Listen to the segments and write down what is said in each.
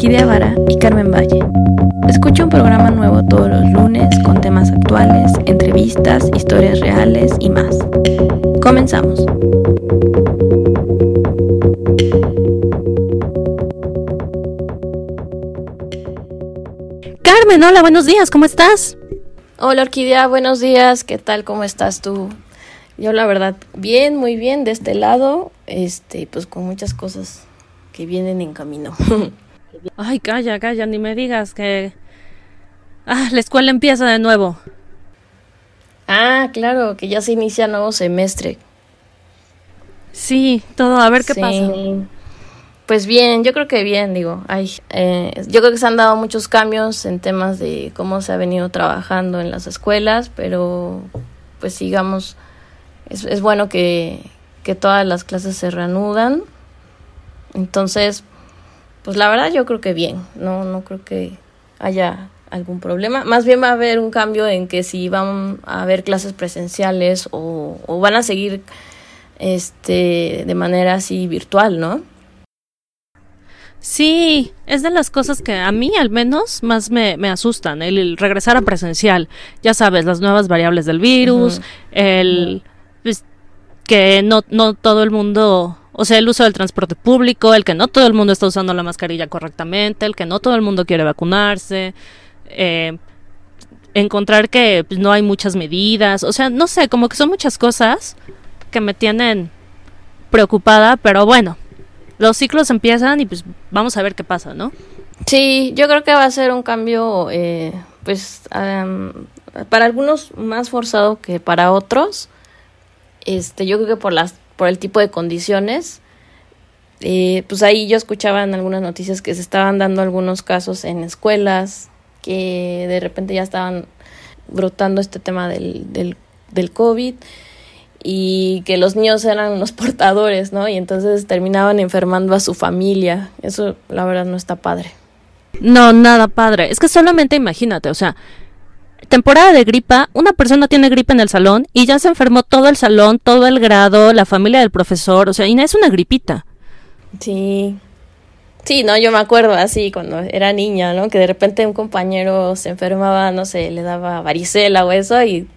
Orquídea Vara y Carmen Valle. Escucha un programa nuevo todos los lunes con temas actuales, entrevistas, historias reales y más. Comenzamos. Carmen, hola, buenos días, ¿cómo estás? Hola Orquídea, buenos días, ¿qué tal? ¿Cómo estás tú? Yo la verdad, bien, muy bien de este lado, este, pues con muchas cosas que vienen en camino. Ay, calla, calla, ni me digas que... Ah, la escuela empieza de nuevo. Ah, claro, que ya se inicia nuevo semestre. Sí, todo, a ver qué pasa. Pues bien, yo creo que bien, digo. Ay, eh, yo creo que se han dado muchos cambios en temas de cómo se ha venido trabajando en las escuelas, pero pues sigamos, es, es bueno que, que todas las clases se reanudan. Entonces, pues la verdad yo creo que bien, no, no creo que haya algún problema. Más bien va a haber un cambio en que si van a haber clases presenciales o, o van a seguir este de manera así virtual, ¿no? Sí, es de las cosas que a mí al menos más me, me asustan, el, regresar a presencial. Ya sabes, las nuevas variables del virus, el pues, que no, no todo el mundo, o sea, el uso del transporte público, el que no todo el mundo está usando la mascarilla correctamente, el que no todo el mundo quiere vacunarse, eh, encontrar que pues, no hay muchas medidas, o sea, no sé, como que son muchas cosas que me tienen preocupada, pero bueno, los ciclos empiezan y pues vamos a ver qué pasa, ¿no? Sí, yo creo que va a ser un cambio, eh, pues, para algunos más forzado que para otros. Este, yo creo que por las, por el tipo de condiciones. Eh, pues ahí yo escuchaba en algunas noticias que se estaban dando algunos casos en escuelas que de repente ya estaban brotando este tema del, del, del COVID y que los niños eran los portadores, ¿no? Y entonces terminaban enfermando a su familia. Eso la verdad no está padre. No, nada padre. Es que solamente imagínate, o sea, temporada de gripa, una persona tiene gripa en el salón y ya se enfermó todo el salón, todo el grado, la familia del profesor, o sea, y es una gripita. Sí. Sí, no, yo me acuerdo así cuando era niña, ¿no? Que de repente un compañero se enfermaba, no sé, le daba varicela o eso y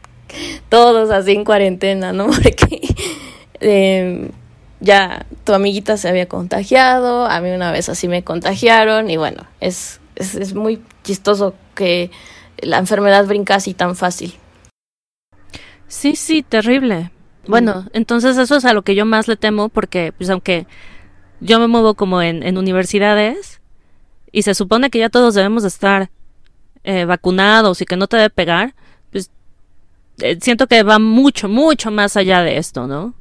todos así en cuarentena, ¿no? Porque eh, ya tu amiguita se había contagiado, a mí una vez así me contagiaron y bueno, es, es, es muy chistoso que la enfermedad brinca así tan fácil. Sí, sí, terrible. Bueno, entonces eso es a lo que yo más le temo porque, pues aunque yo me muevo como en, en universidades y se supone que ya todos debemos de estar eh, vacunados y que no te debe pegar, pues eh, siento que va mucho, mucho más allá de esto, ¿no?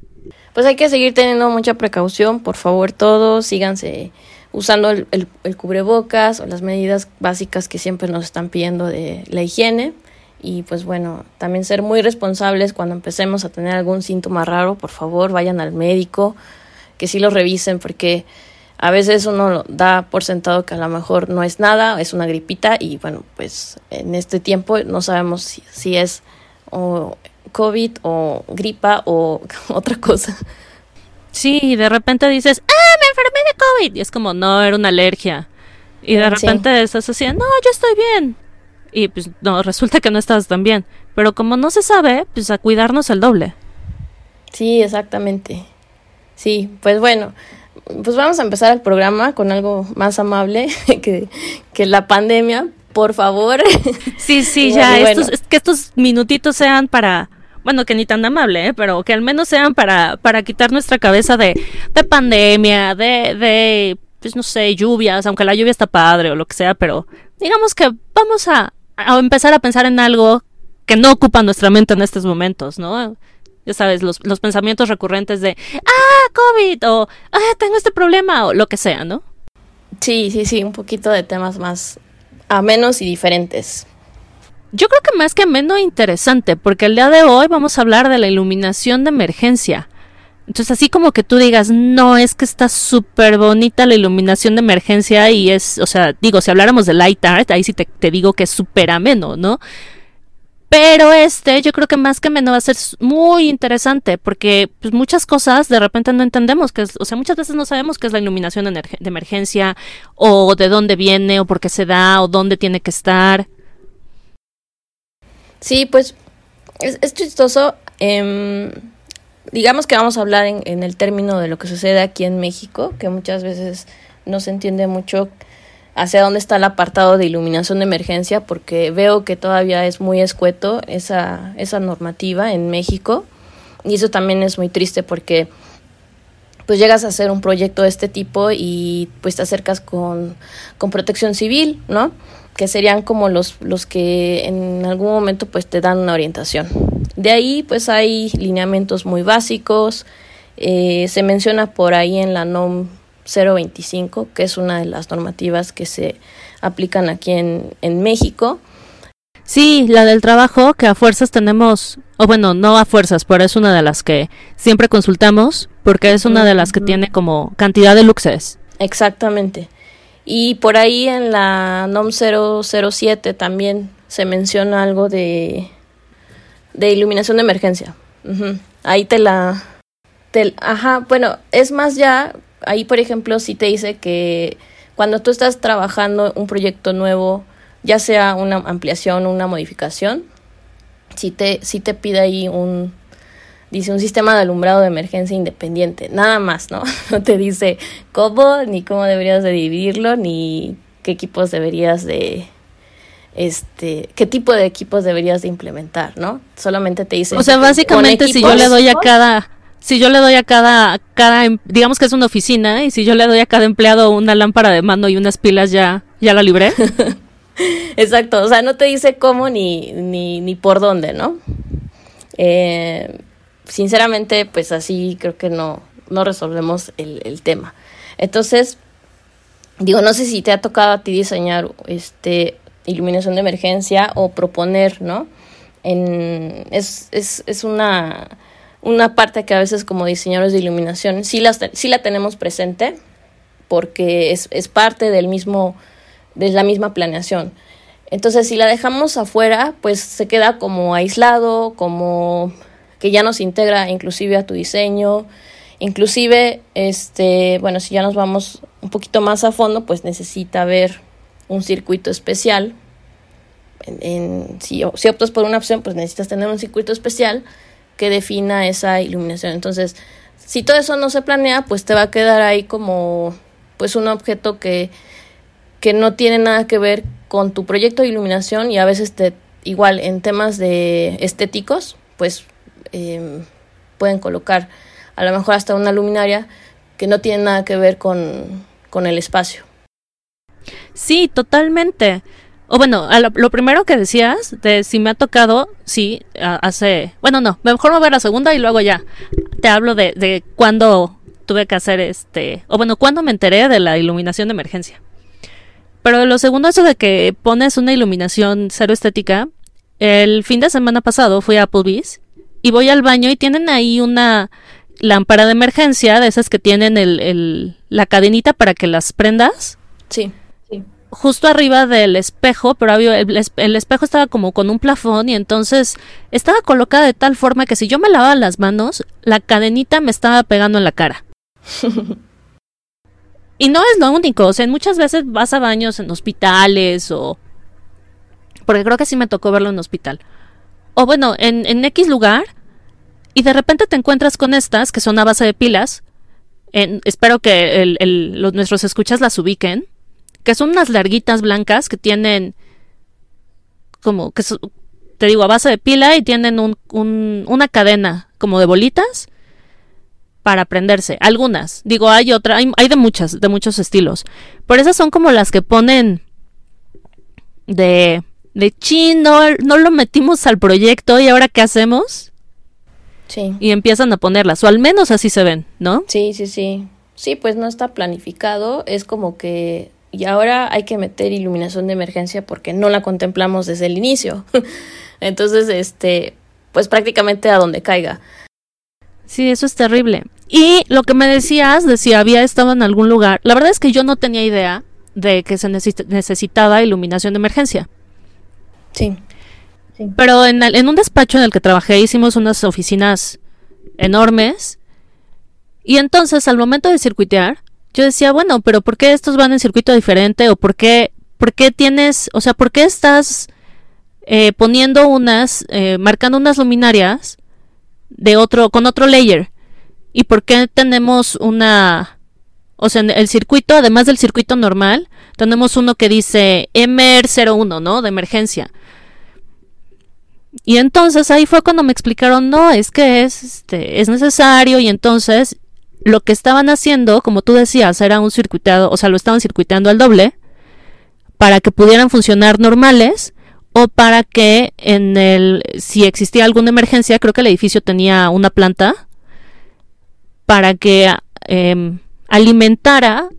Pues hay que seguir teniendo mucha precaución, por favor todos, síganse usando el, el, el cubrebocas o las medidas básicas que siempre nos están pidiendo de la higiene y pues bueno, también ser muy responsables cuando empecemos a tener algún síntoma raro, por favor vayan al médico, que sí lo revisen porque a veces uno da por sentado que a lo mejor no es nada, es una gripita y bueno, pues en este tiempo no sabemos si, si es o COVID o gripa o otra cosa. Sí, y de repente dices, ah, me enfermé de COVID. Y es como, no, era una alergia. Y de repente estás así, no, yo estoy bien. Y pues no, resulta que no estás tan bien. Pero como no se sabe, pues a cuidarnos el doble. Sí, exactamente. Sí, pues bueno, pues vamos a empezar el programa con algo más amable que, que la pandemia, por favor. Sí, sí, ya, bueno, estos, es que estos minutitos sean para, bueno, que ni tan amable, ¿eh? pero que al menos sean para, para quitar nuestra cabeza de, de pandemia, de, de, pues no sé, lluvias, aunque la lluvia está padre o lo que sea, pero digamos que vamos a, a empezar a pensar en algo que no ocupa nuestra mente en estos momentos, ¿no? Ya sabes, los, los pensamientos recurrentes de, ah, COVID, o, ah, tengo este problema, o lo que sea, ¿no? Sí, sí, sí, un poquito de temas más amenos y diferentes. Yo creo que más que ameno interesante, porque el día de hoy vamos a hablar de la iluminación de emergencia. Entonces, así como que tú digas, no, es que está súper bonita la iluminación de emergencia y es, o sea, digo, si habláramos de light art, ahí sí te, te digo que es súper ameno, ¿no? Pero este, yo creo que más que menos va a ser muy interesante porque pues, muchas cosas de repente no entendemos, que es, o sea, muchas veces no sabemos qué es la iluminación de emergencia o de dónde viene o por qué se da o dónde tiene que estar. Sí, pues es, chistoso. Em, digamos que vamos a hablar en, en el término de lo que sucede aquí en México, que muchas veces no se entiende mucho hacia dónde está el apartado de iluminación de emergencia, porque veo que todavía es muy escueto esa, esa normativa en México. Y eso también es muy triste porque pues llegas a hacer un proyecto de este tipo y pues te acercas con, con protección civil, ¿no? Que serían como los, los que en algún momento pues te dan una orientación. De ahí pues hay lineamientos muy básicos, eh, se menciona por ahí en la NOM 025, que es una de las normativas que se aplican aquí en, en México. Sí, la del trabajo, que a fuerzas tenemos, o bueno, no a fuerzas, pero es una de las que siempre consultamos, porque es una de las que tiene como cantidad de luxes. Exactamente. Y por ahí en la NOM 007 también se menciona algo de, de iluminación de emergencia. Ahí te la... Te, ajá, bueno, es más ya ahí, por ejemplo, sí te dice que cuando tú estás trabajando un proyecto nuevo, ya sea una ampliación una modificación, sí te, sí te pide ahí un, dice un sistema de alumbrado de emergencia independiente, nada más, ¿no? No te dice cómo, ni cómo deberías de dividirlo, ni qué equipos deberías de, este, qué tipo de equipos deberías de implementar, ¿no? Solamente te dice. O sea, básicamente si yo le doy a cada si yo le doy a cada, cada, em, digamos que es una oficina, y si yo le doy a cada empleado una lámpara de mano y unas pilas, ya, ya la libré. Exacto, o sea, no te dice cómo ni, ni, ni por dónde, ¿no? Eh, sinceramente, pues así creo que no, no resolvemos el, tema. Entonces, digo, no sé si te ha tocado a ti diseñar este iluminación de emergencia o proponer, ¿no? En, es, es, es una una parte que a veces como diseñadores de iluminación sí, las, sí la tenemos presente porque es, es parte del mismo, de la misma planeación. Entonces, si la dejamos afuera, pues se queda como aislado, como que ya no se integra inclusive a tu diseño. Inclusive, este, bueno, si ya nos vamos un poquito más a fondo, pues necesita ver un circuito especial. En, si, si optas por una opción, pues necesitas tener un circuito especial que defina esa iluminación. Entonces, si todo eso no se planea, pues te va a quedar ahí como pues un objeto que, que no tiene nada que ver con tu proyecto de iluminación y a veces te igual en temas de estéticos, pues em, pueden colocar a lo mejor hasta una luminaria que no tiene nada que ver con, con el espacio. Sí, totalmente. O bueno, lo, primero que decías, de si me ha tocado, sí, hace... Bueno, no, mejor me voy a la segunda y luego ya te hablo de, de cuándo tuve que hacer este... O bueno, cuándo me enteré de la iluminación de emergencia. Pero lo segundo, eso de que pones una iluminación cero estética. El fin de semana pasado fui a Applebee's y voy al baño y tienen ahí una lámpara de emergencia, de esas que tienen el, el, la cadenita para que las prendas. Sí justo arriba del espejo, pero el, el, espejo estaba como con un plafón y entonces estaba colocada de tal forma que si yo me lavaba las manos, la cadenita me estaba pegando en la cara. y no es lo único, o sea, muchas veces vas a baños en hospitales o... Porque creo que sí me tocó verlo en hospital. O bueno, en, en X lugar y de repente te encuentras con estas que son a base de pilas. En, espero que los, nuestros escuchas las ubiquen que son unas larguitas blancas que tienen como que te digo a base de pila y tienen un, una cadena como de bolitas para prenderse. Algunas, digo, hay otra, hay, de muchas, de muchos estilos. Pero esas son como las que ponen de, de chin, no, no lo metimos al proyecto y ahora qué hacemos. Sí. Y empiezan a ponerlas, o al menos así se ven, ¿no? Sí, sí, sí. Sí, pues no está planificado, es como que y ahora hay que meter iluminación de emergencia porque no la contemplamos desde el inicio. Entonces, este, pues prácticamente a donde caiga. Sí, eso es terrible. Y lo que me decías de si había estado en algún lugar, la verdad es que yo no tenía idea de que se necesitaba iluminación de emergencia. Sí. Pero en, en un despacho en el que trabajé hicimos unas oficinas enormes y entonces al momento de circuitear, yo decía, bueno, pero ¿por qué estos van en circuito diferente? ¿O por qué, por qué tienes, o sea, por qué estás eh, poniendo unas, eh, marcando unas luminarias de otro, con otro layer? ¿Y por qué tenemos una, o sea, en el circuito, además del circuito normal, tenemos uno que dice MR01, ¿no? De emergencia. Y entonces ahí fue cuando me explicaron, no, es que es, este, es necesario y entonces lo que estaban haciendo, como tú decías, era un circuitado, o sea, lo estaban circuitando al doble para que pudieran funcionar normales o para que en el si existía alguna emergencia, creo que el edificio tenía una planta para que em, alimentara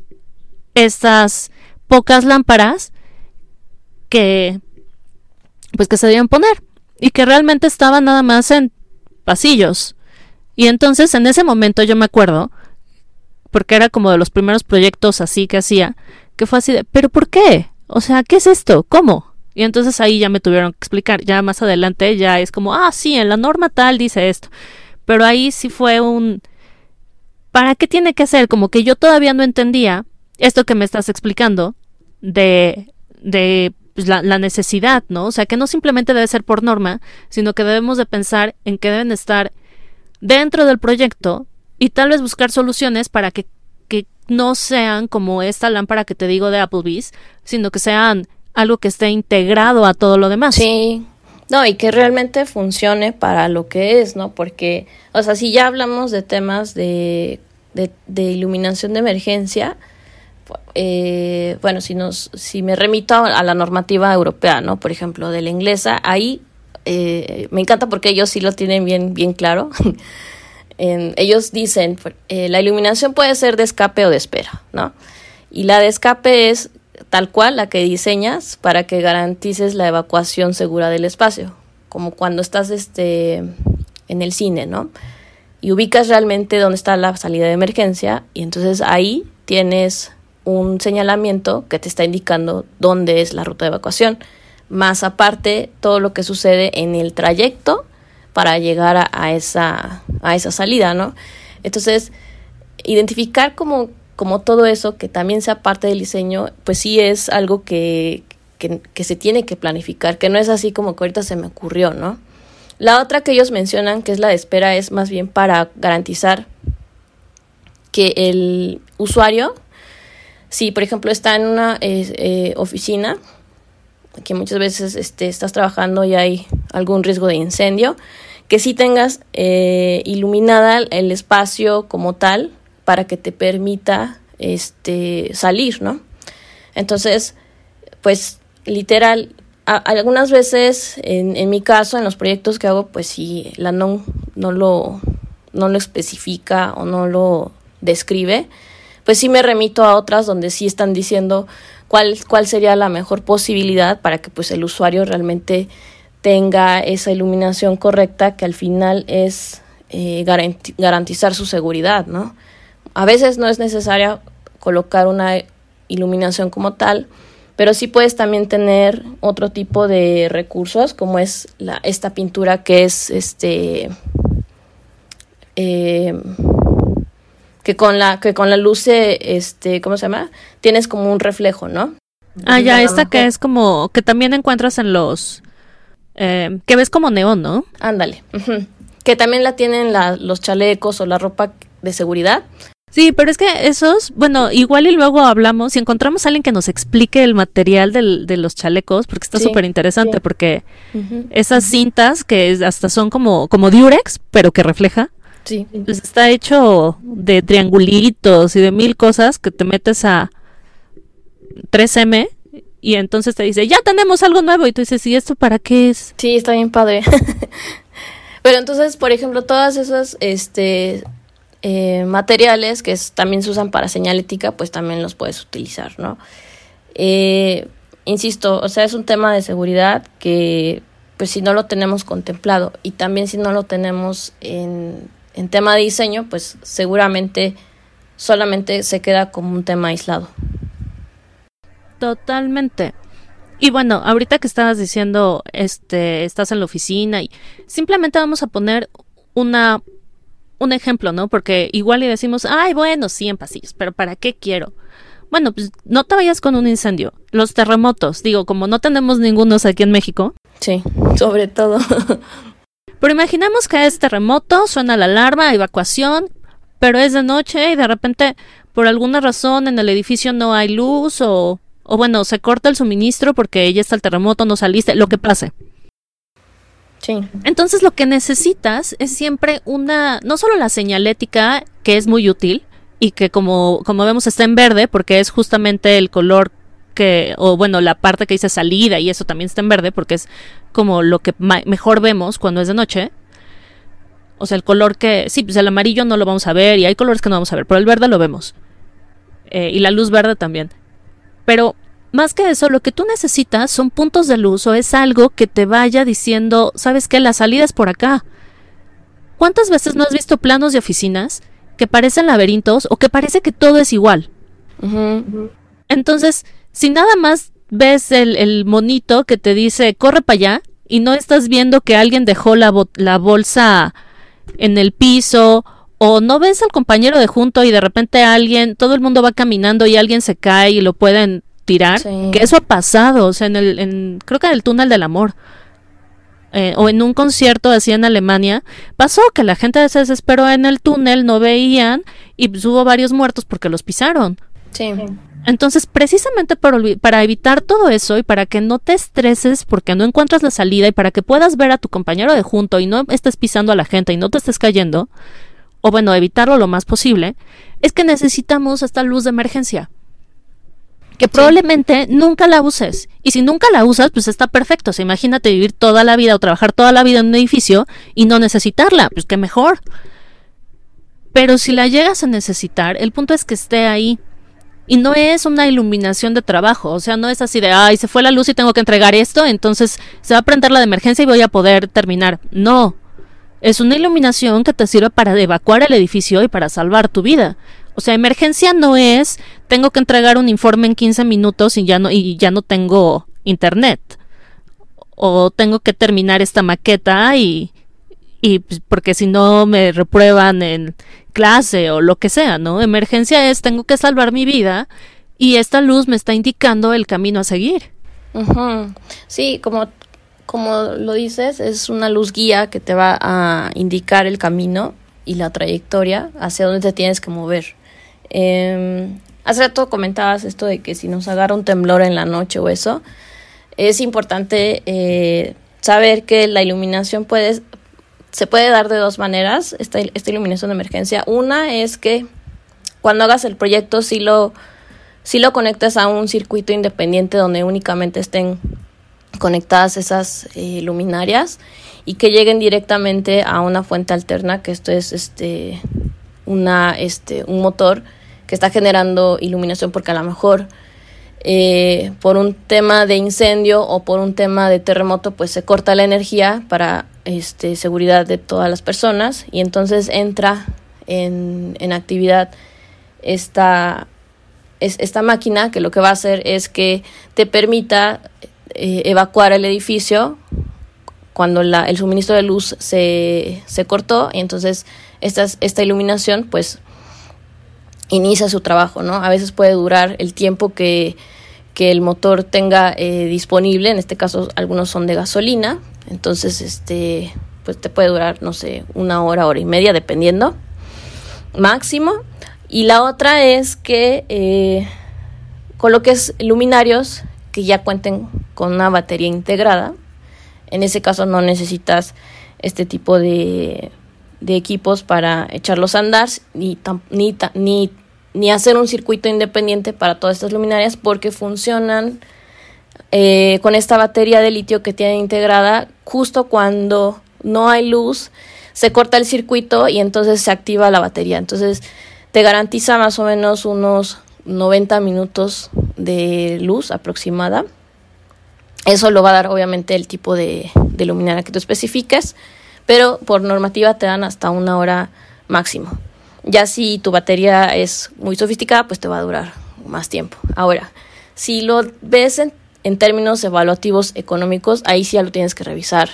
esas pocas lámparas que pues que se debían poner y que realmente estaban nada más en pasillos y entonces en ese momento yo me acuerdo, porque era como de los primeros proyectos así que hacía, que fue así de, pero ¿por qué? O sea, ¿qué es esto? ¿Cómo? Y entonces ahí ya me tuvieron que explicar, ya más adelante ya es como, ah, sí, en la norma tal dice esto. Pero ahí sí fue un... ¿Para qué tiene que ser? Como que yo todavía no entendía esto que me estás explicando de, de pues, la, la, necesidad, ¿no? O sea, que no simplemente debe ser por norma, sino que debemos de pensar en que deben estar dentro del proyecto y tal vez buscar soluciones para que, que no sean como esta lámpara que te digo de Applebee's, sino que sean algo que esté integrado a todo lo demás. Sí, no, y que realmente funcione para lo que es, ¿no? Porque, o sea, si ya hablamos de temas de, de, de iluminación de emergencia, eh, bueno, si, nos, si me remito a la normativa europea, ¿no? Por ejemplo, de la inglesa, ahí eh, me encanta porque ellos sí lo tienen bien, bien claro. ellos dicen, eh, la iluminación puede ser de escape o de espera, ¿no? Y la de escape es tal cual la que diseñas para que garantices la evacuación segura del espacio, como cuando estás este, en el cine, ¿no? Y ubicas realmente dónde está la salida de emergencia y entonces ahí tienes un señalamiento que te está indicando dónde es la ruta de evacuación más aparte todo lo que sucede en el trayecto para llegar a, esa, a esa salida, ¿no? Entonces, identificar como, como todo eso, que también sea parte del diseño, pues sí es algo que, que, que se tiene que planificar, que no es así como que ahorita se me ocurrió, ¿no? La otra que ellos mencionan, que es la de espera, es más bien para garantizar que el usuario, si por ejemplo está en una eh, oficina, que muchas veces este, estás trabajando y hay algún riesgo de incendio, que sí tengas eh, iluminada el espacio como tal para que te permita este, salir, ¿no? Entonces, pues literal, algunas veces, en, en, mi caso, en los proyectos que hago, pues si la no, no, lo, no lo especifica o no lo describe, pues sí me remito a otras donde sí están diciendo cuál, cuál sería la mejor posibilidad para que pues el usuario realmente tenga esa iluminación correcta que al final es eh, garantizar su seguridad, ¿no? A veces no es necesaria colocar una iluminación como tal, pero sí puedes también tener otro tipo de recursos como es la, esta pintura que es este eh, que con la que con la luz este cómo se llama tienes como un reflejo no ah ya esta que es como que también encuentras en los eh, que ves como neón no ándale que también la tienen la, los chalecos o la ropa de seguridad. Sí, pero es que esos, bueno, igual y luego hablamos, si encontramos a alguien que nos explique el material del, de los chalecos, porque está súper interesante, porque esas cintas que hasta son como, como diurex, pero que refleja, Sí. Pues está hecho de triangulitos y de mil cosas que te metes a 3M y entonces te dice, ya tenemos algo nuevo. Y tú dices, ¿y esto para qué es? Sí, está bien padre. Pero entonces, por ejemplo, todas esas este, eh, materiales que también se usan para señalética, pues también los puedes utilizar, ¿no? Eh, insisto, o sea, es un tema de seguridad que, pues si no lo tenemos contemplado y también si no lo tenemos en en tema de diseño, pues seguramente solamente se queda como un tema aislado. Totalmente. Y bueno, ahorita que estabas diciendo, este, estás en la oficina y simplemente vamos a poner una un ejemplo, ¿no? Porque igual le decimos, ay, bueno, sí, en pasillos, pero ¿para qué quiero? Bueno, pues no te vayas con un incendio. Los terremotos, digo, como no tenemos ningunos aquí en México. Sí, sobre todo. pero imaginemos que es terremoto, suena la alarma, evacuación, pero es de noche y de repente, por alguna razón, en el edificio no hay luz o, o bueno, se corta el suministro porque ya está el terremoto, no saliste, lo que pase. Entonces lo que necesitas es siempre una, no solo la señalética, que es muy útil, y que como, como vemos está en verde, porque es justamente el color que, o bueno, la parte que dice salida, y eso también está en verde, porque es como lo que mejor vemos cuando es de noche. O sea, el color que, sí, pues el amarillo no lo vamos a ver, y hay colores que no vamos a ver, pero el verde lo vemos. Eh, y la luz verde también. Pero más que eso, lo que tú necesitas son puntos de luz o es algo que te vaya diciendo, ¿sabes qué? La salida es por acá. ¿Cuántas veces no has visto planos de oficinas que parecen laberintos o que parece que todo es igual? Entonces, si nada más ves el, monito que te dice, corre para allá, y no estás viendo que alguien dejó la, la bolsa en el piso o no ves al compañero de junto y de repente alguien, todo el mundo va caminando y alguien se cae y lo pueden tirar, que eso ha pasado, o sea, en el, en, creo que en el túnel del amor. Eh, o en un concierto así en Alemania, pasó que la gente se desesperó en el túnel, no veían y hubo varios muertos porque los pisaron. Sí. Entonces, precisamente para, para evitar todo eso y para que no te estreses porque no encuentras la salida y para que puedas ver a tu compañero de junto y no estés pisando a la gente y no te estés cayendo, o bueno, evitarlo lo más posible, es que necesitamos esta luz de emergencia que probablemente nunca la uses. Y si nunca la usas, pues está perfecto. O imagínate vivir toda la vida o trabajar toda la vida en un edificio y no necesitarla, pues qué mejor. Pero si la llegas a necesitar, el punto es que esté ahí. Y no es una iluminación de trabajo, o sea, no es así de, ay, se fue la luz y tengo que entregar esto, entonces se va a prender la de emergencia y voy a poder terminar. No, es una iluminación que te sirve para evacuar el edificio y para salvar tu vida. O sea, emergencia no es tengo que entregar un informe en 15 minutos y ya no y ya no tengo internet o tengo que terminar esta maqueta y y pues, porque si no me reprueban en clase o lo que sea, ¿no? Emergencia es tengo que salvar mi vida y esta luz me está indicando el camino a seguir. Sí, como como lo dices, es una luz guía que te va a indicar el camino y la trayectoria hacia dónde te tienes que mover. Eh, hace rato comentabas esto de que si nos agarra un temblor en la noche o eso, es importante eh, saber que la iluminación puede, se puede dar de dos maneras, esta, esta iluminación de emergencia. Una es que cuando hagas el proyecto si lo, lo conectas a un circuito independiente donde únicamente estén conectadas esas eh, luminarias y que lleguen directamente a una fuente alterna, que esto es este una, este, un motor que está generando iluminación porque a lo mejor eh, por un tema de incendio o por un tema de terremoto pues se corta la energía para este, seguridad de todas las personas y entonces entra en, en actividad esta, es, esta máquina que lo que va a hacer es que te permita eh, evacuar el edificio cuando la, el suministro de luz se, se cortó y entonces esta, esta iluminación pues inicia su trabajo, ¿no? A veces puede durar el tiempo que, que el motor tenga eh, disponible, en este caso algunos son de gasolina, entonces este pues te puede durar, no sé, una hora, hora y media, dependiendo, máximo. Y la otra es que eh, coloques luminarios que ya cuenten con una batería integrada. En ese caso no necesitas este tipo de de equipos para echarlos a andar ni, ni, ni, ni hacer un circuito independiente para todas estas luminarias porque funcionan eh, con esta batería de litio que tiene integrada justo cuando no hay luz se corta el circuito y entonces se activa la batería entonces te garantiza más o menos unos 90 minutos de luz aproximada eso lo va a dar obviamente el tipo de, de luminaria que tú especifiques pero por normativa te dan hasta una hora máximo. Ya si tu batería es muy sofisticada, pues te va a durar más tiempo. Ahora, si lo ves en términos evaluativos económicos, ahí sí ya lo tienes que revisar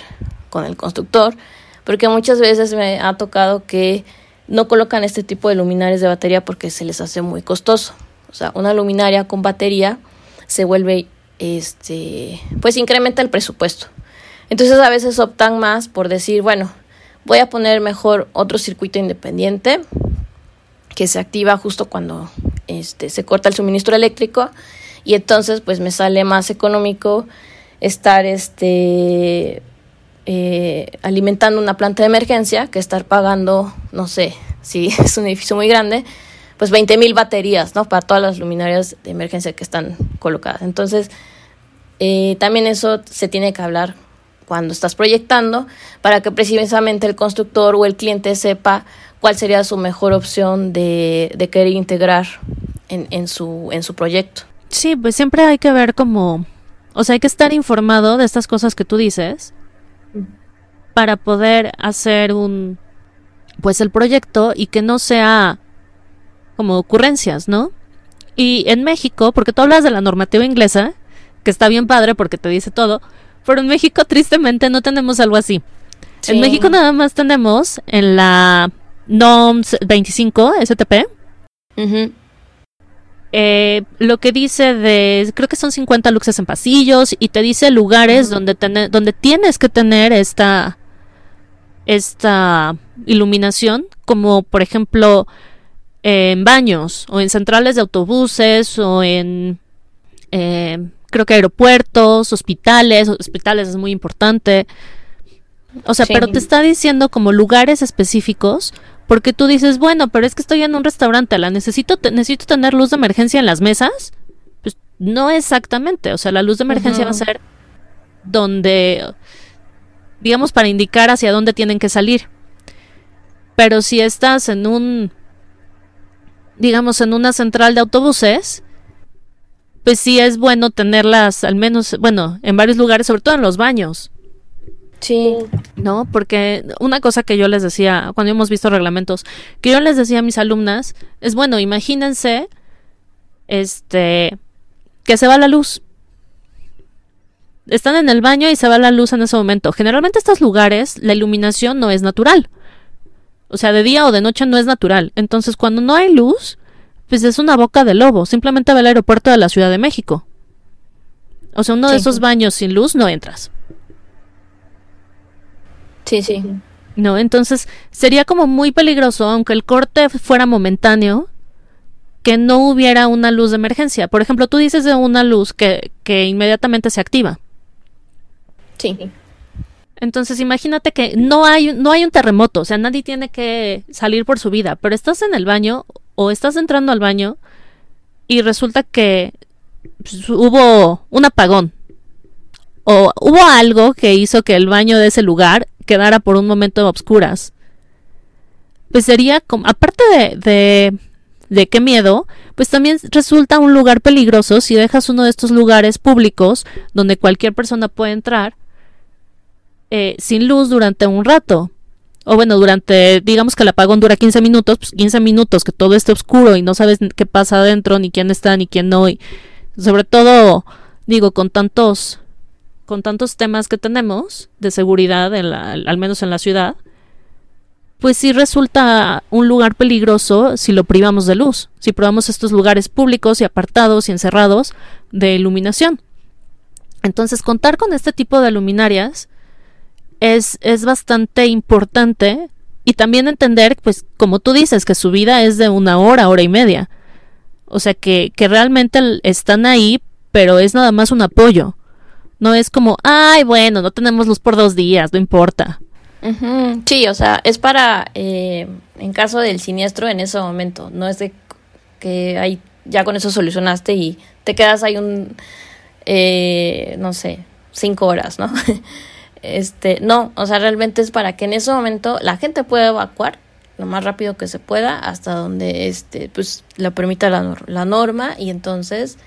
con el constructor, porque muchas veces me ha tocado que no colocan este tipo de luminarias de batería porque se les hace muy costoso. O sea, una luminaria con batería se vuelve, este, pues incrementa el presupuesto. Entonces a veces optan más por decir, bueno, voy a poner mejor otro circuito independiente que se activa justo cuando este, se corta el suministro eléctrico y entonces pues me sale más económico estar este eh, alimentando una planta de emergencia que estar pagando, no sé, si es un edificio muy grande, pues 20 mil baterías, ¿no? Para todas las luminarias de emergencia que están colocadas. Entonces, eh, también eso se tiene que hablar cuando estás proyectando para que precisamente el constructor o el cliente sepa cuál sería su mejor opción de, de querer integrar en, en, su, en su proyecto. Sí, pues siempre hay que ver como, o sea, hay que estar informado de estas cosas que tú dices para poder hacer un, pues el proyecto y que no sea como ocurrencias, ¿no? Y en México, porque tú hablas de la normativa inglesa, que está bien padre porque te dice todo, pero en México tristemente no tenemos algo así. En México nada más tenemos en la NOMS 25 STP. Eh, lo que dice de, creo que son 50 luxes en pasillos y te dice lugares donde, donde tienes que tener esta, esta iluminación, como por ejemplo en baños o en centrales de autobuses o en, eh, creo que aeropuertos, hospitales, hospitales es muy importante. O sea, pero te está diciendo como lugares específicos porque tú dices, bueno, pero es que estoy en un restaurante, la necesito, necesito tener luz de emergencia en las mesas. Pues no exactamente, o sea, la luz de emergencia va a ser donde, digamos, para indicar hacia dónde tienen que salir. Pero si estás en un, digamos, en una central de autobuses, pues sí es bueno tenerlas, al menos, bueno, en varios lugares, sobre todo en los baños. Sí. ¿No? Porque una cosa que yo les decía, cuando hemos visto reglamentos, que yo les decía a mis alumnas, es bueno, imagínense, este, que se va la luz. Están en el baño y se va la luz en ese momento. Generalmente estos lugares, la iluminación no es natural. O sea, de día o de noche no es natural. Entonces, cuando no hay luz, pues es una boca de lobo. Simplemente ve el aeropuerto de la Ciudad de México. O sea, uno de esos baños sin luz no entras. Sí, sí. No, entonces sería como muy peligroso, aunque el corte fuera momentáneo, que no hubiera una luz de emergencia. Por ejemplo, tú dices de una luz que, que inmediatamente se activa. Sí. Entonces imagínate que no hay, no hay un terremoto, o sea, nadie tiene que salir por su vida, pero estás en el baño o estás entrando al baño y resulta que pues, hubo un apagón o hubo algo que hizo que el baño de ese lugar quedara por un momento obscuras. Pues sería como, aparte de, de, de qué miedo, pues también resulta un lugar peligroso si dejas uno de estos lugares públicos donde cualquier persona puede entrar eh, sin luz durante un rato. O bueno, durante, digamos que el apagón dura 15 minutos, pues 15 minutos que todo esté oscuro y no sabes qué pasa adentro, ni quién está, ni quién no. Y sobre todo, digo, con tantos con tantos temas que tenemos de seguridad, en la, al menos en la ciudad, pues sí resulta un lugar peligroso si lo privamos de luz, si probamos estos lugares públicos y apartados y encerrados de iluminación. Entonces, contar con este tipo de luminarias es, es bastante importante y también entender, pues, como tú dices, que su vida es de una hora, hora y media. O sea, que, que realmente están ahí, pero es nada más un apoyo. No es como, ay, bueno, no tenemos luz por dos días, no importa. Sí, o sea, es para, eh, en caso del siniestro en ese momento, no es de que hay, ya con eso solucionaste y te quedas ahí un, eh, no sé, cinco horas, ¿no? este, no, o sea, realmente es para que en ese momento la gente pueda evacuar lo más rápido que se pueda hasta donde, este, pues, la permita la, la norma y entonces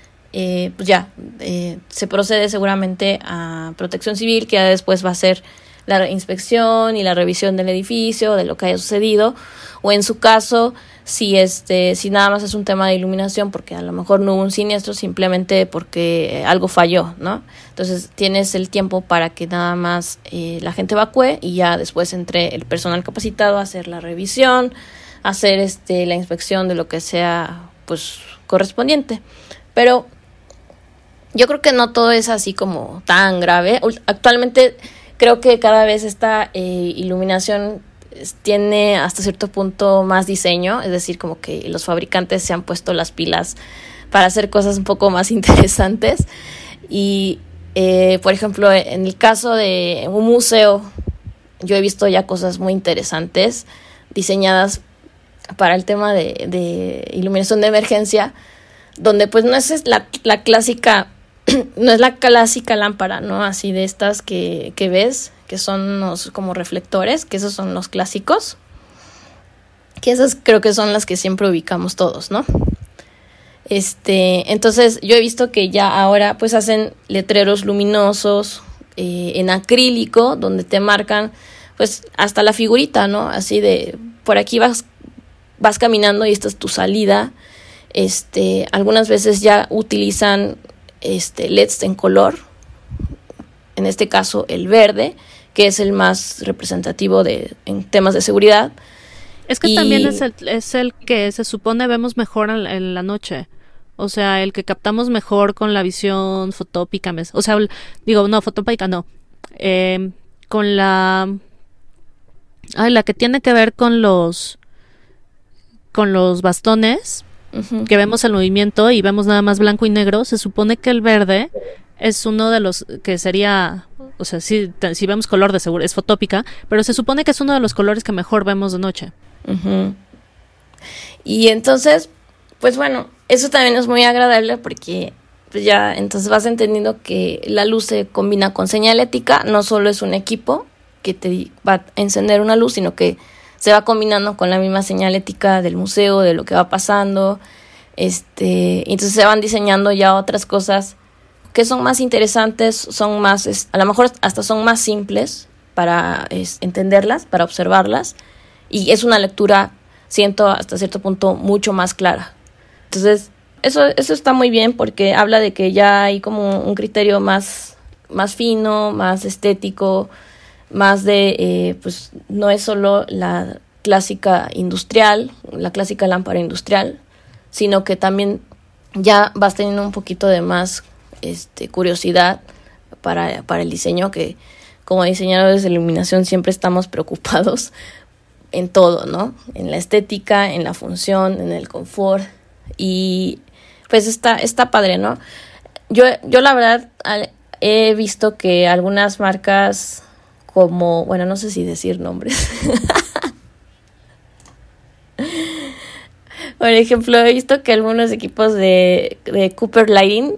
pues ya, eh, se procede seguramente a protección civil, que ya después va a ser la inspección y la revisión del edificio, de lo que haya sucedido, o en su caso, si este, si nada más es un tema de iluminación, porque a lo mejor no hubo un siniestro, simplemente porque algo falló, ¿no? Entonces tienes el tiempo para que nada más eh, la gente evacúe y ya después entre el personal capacitado a hacer la revisión, hacer este la inspección de lo que sea pues correspondiente. Pero yo creo que no todo es así como tan grave. Actualmente creo que cada vez esta eh, iluminación tiene hasta cierto punto más diseño, es decir, como que los fabricantes se han puesto las pilas para hacer cosas un poco más interesantes. Y, eh, por ejemplo, en el caso de un museo, yo he visto ya cosas muy interesantes diseñadas para el tema de, de iluminación de emergencia, donde pues no es la, la clásica no es la clásica lámpara, ¿no? Así de estas que, que ves, que son los como reflectores, que esos son los clásicos. Que esas creo que son las que siempre ubicamos todos, ¿no? Este, entonces yo he visto que ya ahora pues hacen letreros luminosos eh, en acrílico donde te marcan pues hasta la figurita, ¿no? Así de por aquí vas vas caminando y esta es tu salida. Este, algunas veces ya utilizan este, LEDs en color, en este caso el verde, que es el más representativo de, en temas de seguridad. Es que también es el, es el que se supone vemos mejor en, la noche. O sea, el que captamos mejor con la visión fotópica. O sea, digo, no, fotópica no. Em, con la... Ay, la que tiene que ver con los... Con los bastones que vemos el movimiento y vemos nada más blanco y negro, se supone que el verde es uno de los que sería, o sea, si, si vemos color de seguro, es fotópica, pero se supone que es uno de los colores que mejor vemos de noche. Y entonces, pues bueno, eso también es muy agradable porque pues ya entonces vas entendiendo que la luz se combina con señalética, no solo es un equipo que te va a encender una luz, sino que se va combinando con la misma señalética del museo, de lo que va pasando. Este, entonces se van diseñando ya otras cosas que son más interesantes, son más, a lo mejor hasta son más simples para entenderlas, para observarlas, y es una lectura, siento hasta cierto punto, mucho más clara. Entonces, eso, eso está muy bien porque habla de que ya hay como un criterio más, más fino, más estético, más de, eh, pues no es solo la clásica industrial, la clásica lámpara industrial, sino que también ya vas teniendo un poquito de más este, curiosidad para, para el diseño, que como diseñadores de iluminación siempre estamos preocupados en todo, ¿no? En la estética, en la función, en el confort y pues está, está padre, ¿no? Yo, yo la verdad he visto que algunas marcas como, bueno, no sé si decir nombres. Por ejemplo, he visto que algunos equipos de, de Cooper Lighting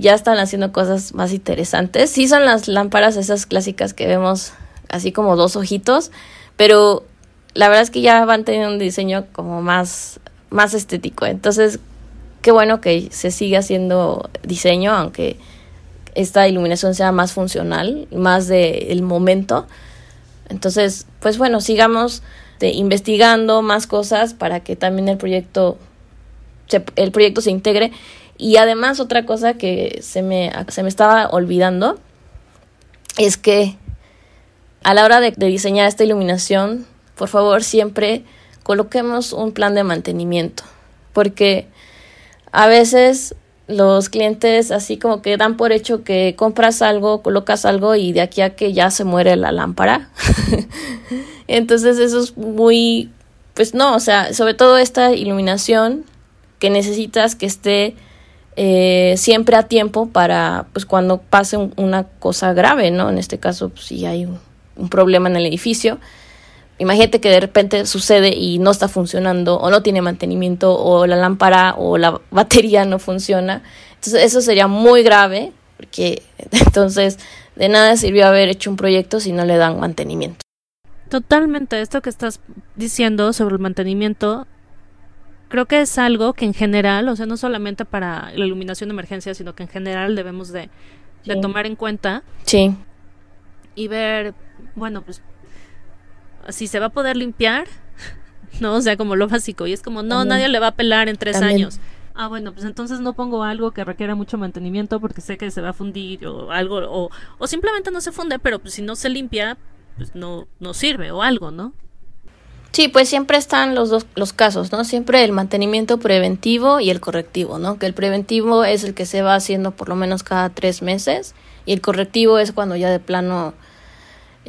ya están haciendo cosas más interesantes. Sí son las lámparas esas clásicas que vemos así como dos ojitos, pero la verdad es que ya van teniendo un diseño como más, más estético. Entonces, qué bueno que se sigue haciendo diseño, aunque esta iluminación sea más funcional, más del el momento. Entonces, pues bueno, sigamos de, investigando más cosas para que también el proyecto se, el proyecto se integre. Y además otra cosa que se me, se me estaba olvidando es que a la hora de, de diseñar esta iluminación, por favor siempre coloquemos un plan de mantenimiento, porque a veces los clientes así como que dan por hecho que compras algo, colocas algo y de aquí a que ya se muere la lámpara. Entonces eso es muy, pues no, o sea, sobre todo esta iluminación que necesitas que esté eh, siempre a tiempo para, pues cuando pase una cosa grave, ¿no? En este caso, pues, si hay un problema en el edificio, Imagínate que de repente sucede y no está funcionando o no tiene mantenimiento o la lámpara o la batería no funciona. Entonces eso sería muy grave porque entonces de nada sirvió haber hecho un proyecto si no le dan mantenimiento. Totalmente, esto que estás diciendo sobre el mantenimiento, creo que es algo que en general, o sea, no solamente para la iluminación de emergencia, sino que en general debemos de, de tomar en cuenta. Sí y ver, bueno, pues si se va a poder limpiar, ¿no? O sea, como lo básico. Y es como, no, nadie le va a pelar en tres años. Ah, bueno, pues entonces no pongo algo que requiera mucho mantenimiento porque sé que se va a fundir o algo, o, o simplemente no se funde, pero pues si no se limpia, pues no, no sirve o algo, ¿no? Sí, pues siempre están los dos los casos, ¿no? Siempre el mantenimiento preventivo y el correctivo, ¿no? Que el preventivo es el que se va haciendo por lo menos cada tres meses y el correctivo es cuando ya de plano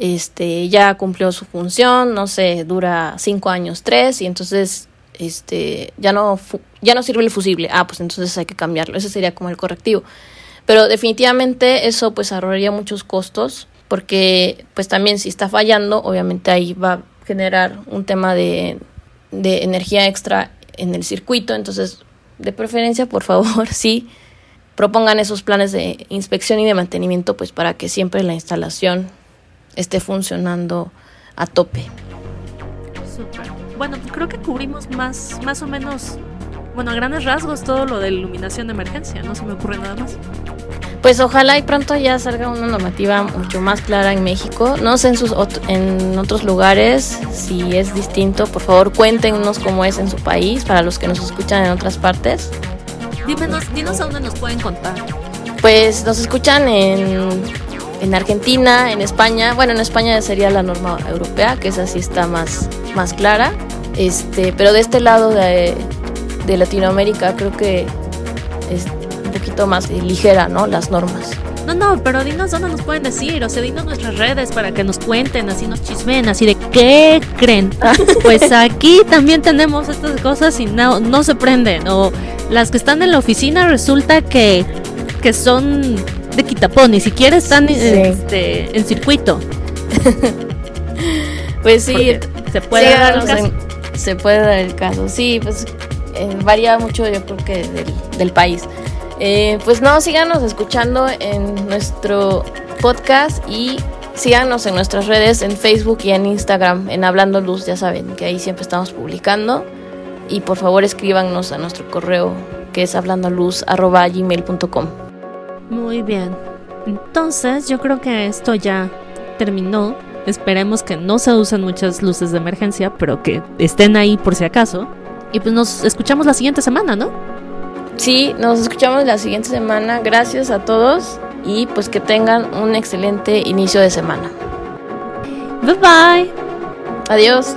este ya cumplió su función, no sé, dura cinco años, tres y entonces este ya no ya no sirve el fusible. Ah, pues entonces hay que cambiarlo. Ese sería como el correctivo. Pero definitivamente eso pues ahorraría muchos costos porque pues también si está fallando, obviamente ahí va generar un tema de, de energía extra en el circuito. Entonces, de preferencia, por favor, sí propongan esos planes de inspección y de mantenimiento, pues para que siempre la instalación esté funcionando a tope. Super. Bueno, pues creo que cubrimos más, más o menos, bueno, a grandes rasgos todo lo de iluminación de emergencia. No se me ocurre nada más pues ojalá y pronto ya salga una normativa mucho más clara en México. No sé en, sus en otros lugares si es distinto. Por favor, cuéntenos cómo es en su país para los que nos escuchan en otras partes. Dímenos, dinos a dónde nos pueden contar. Pues nos escuchan en, en Argentina, en España. Bueno, en España sería la norma europea, que esa sí está más, más clara. Este, pero de este lado de, de Latinoamérica creo que es, un poquito más ligera, ¿no? Las normas. No, no, pero dinos dónde nos pueden decir, o sea, dinos nuestras redes para que nos cuenten, así nos chismen, así de qué creen. pues aquí también tenemos estas cosas y no, no se prenden, o las que están en la oficina resulta que, que son de quitapón, ni siquiera están este, en circuito. pues sí, se puede dar el caso. se puede dar el caso, sí, pues eh, varía mucho yo creo que del, del país. Eh, pues no, síganos escuchando en nuestro podcast y síganos en nuestras redes, en Facebook y en Instagram, en Hablando Luz, ya saben que ahí siempre estamos publicando. Y por favor escríbanos a nuestro correo que es hablandoluz.gmail.com. Muy bien. Entonces yo creo que esto ya terminó. Esperemos que no se usen muchas luces de emergencia, pero que estén ahí por si acaso. Y pues nos escuchamos la siguiente semana, ¿no? Sí, nos escuchamos la siguiente semana. Gracias a todos y pues que tengan un excelente inicio de semana. Bye bye. Adiós.